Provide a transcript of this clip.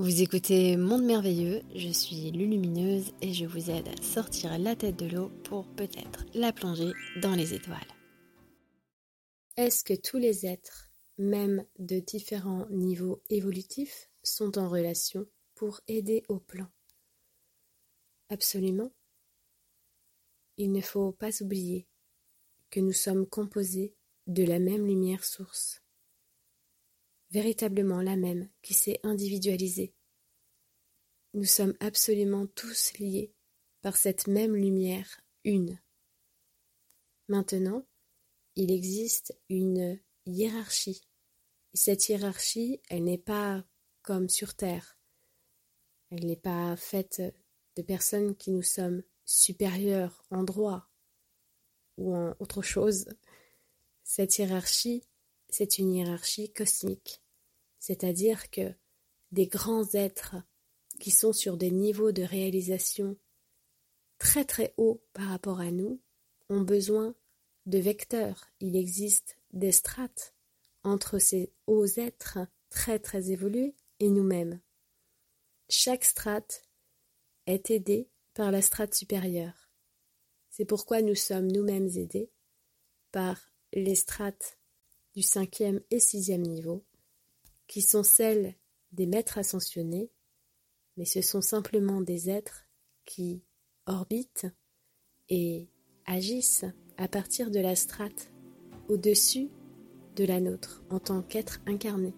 Vous écoutez Monde Merveilleux, je suis Lulumineuse et je vous aide à sortir la tête de l'eau pour peut-être la plonger dans les étoiles. Est-ce que tous les êtres, même de différents niveaux évolutifs, sont en relation pour aider au plan? Absolument. Il ne faut pas oublier que nous sommes composés de la même lumière source véritablement la même qui s'est individualisée. Nous sommes absolument tous liés par cette même lumière une. Maintenant, il existe une hiérarchie. cette hiérarchie, elle n'est pas comme sur Terre. Elle n'est pas faite de personnes qui nous sommes supérieures en droit ou en autre chose. Cette hiérarchie, c'est une hiérarchie cosmique, c'est-à-dire que des grands êtres qui sont sur des niveaux de réalisation très très hauts par rapport à nous ont besoin de vecteurs. Il existe des strates entre ces hauts êtres très très évolués et nous-mêmes. Chaque strate est aidée par la strate supérieure. C'est pourquoi nous sommes nous-mêmes aidés par les strates du cinquième et sixième niveau, qui sont celles des maîtres ascensionnés, mais ce sont simplement des êtres qui orbitent et agissent à partir de la strate au-dessus de la nôtre en tant qu'être incarné.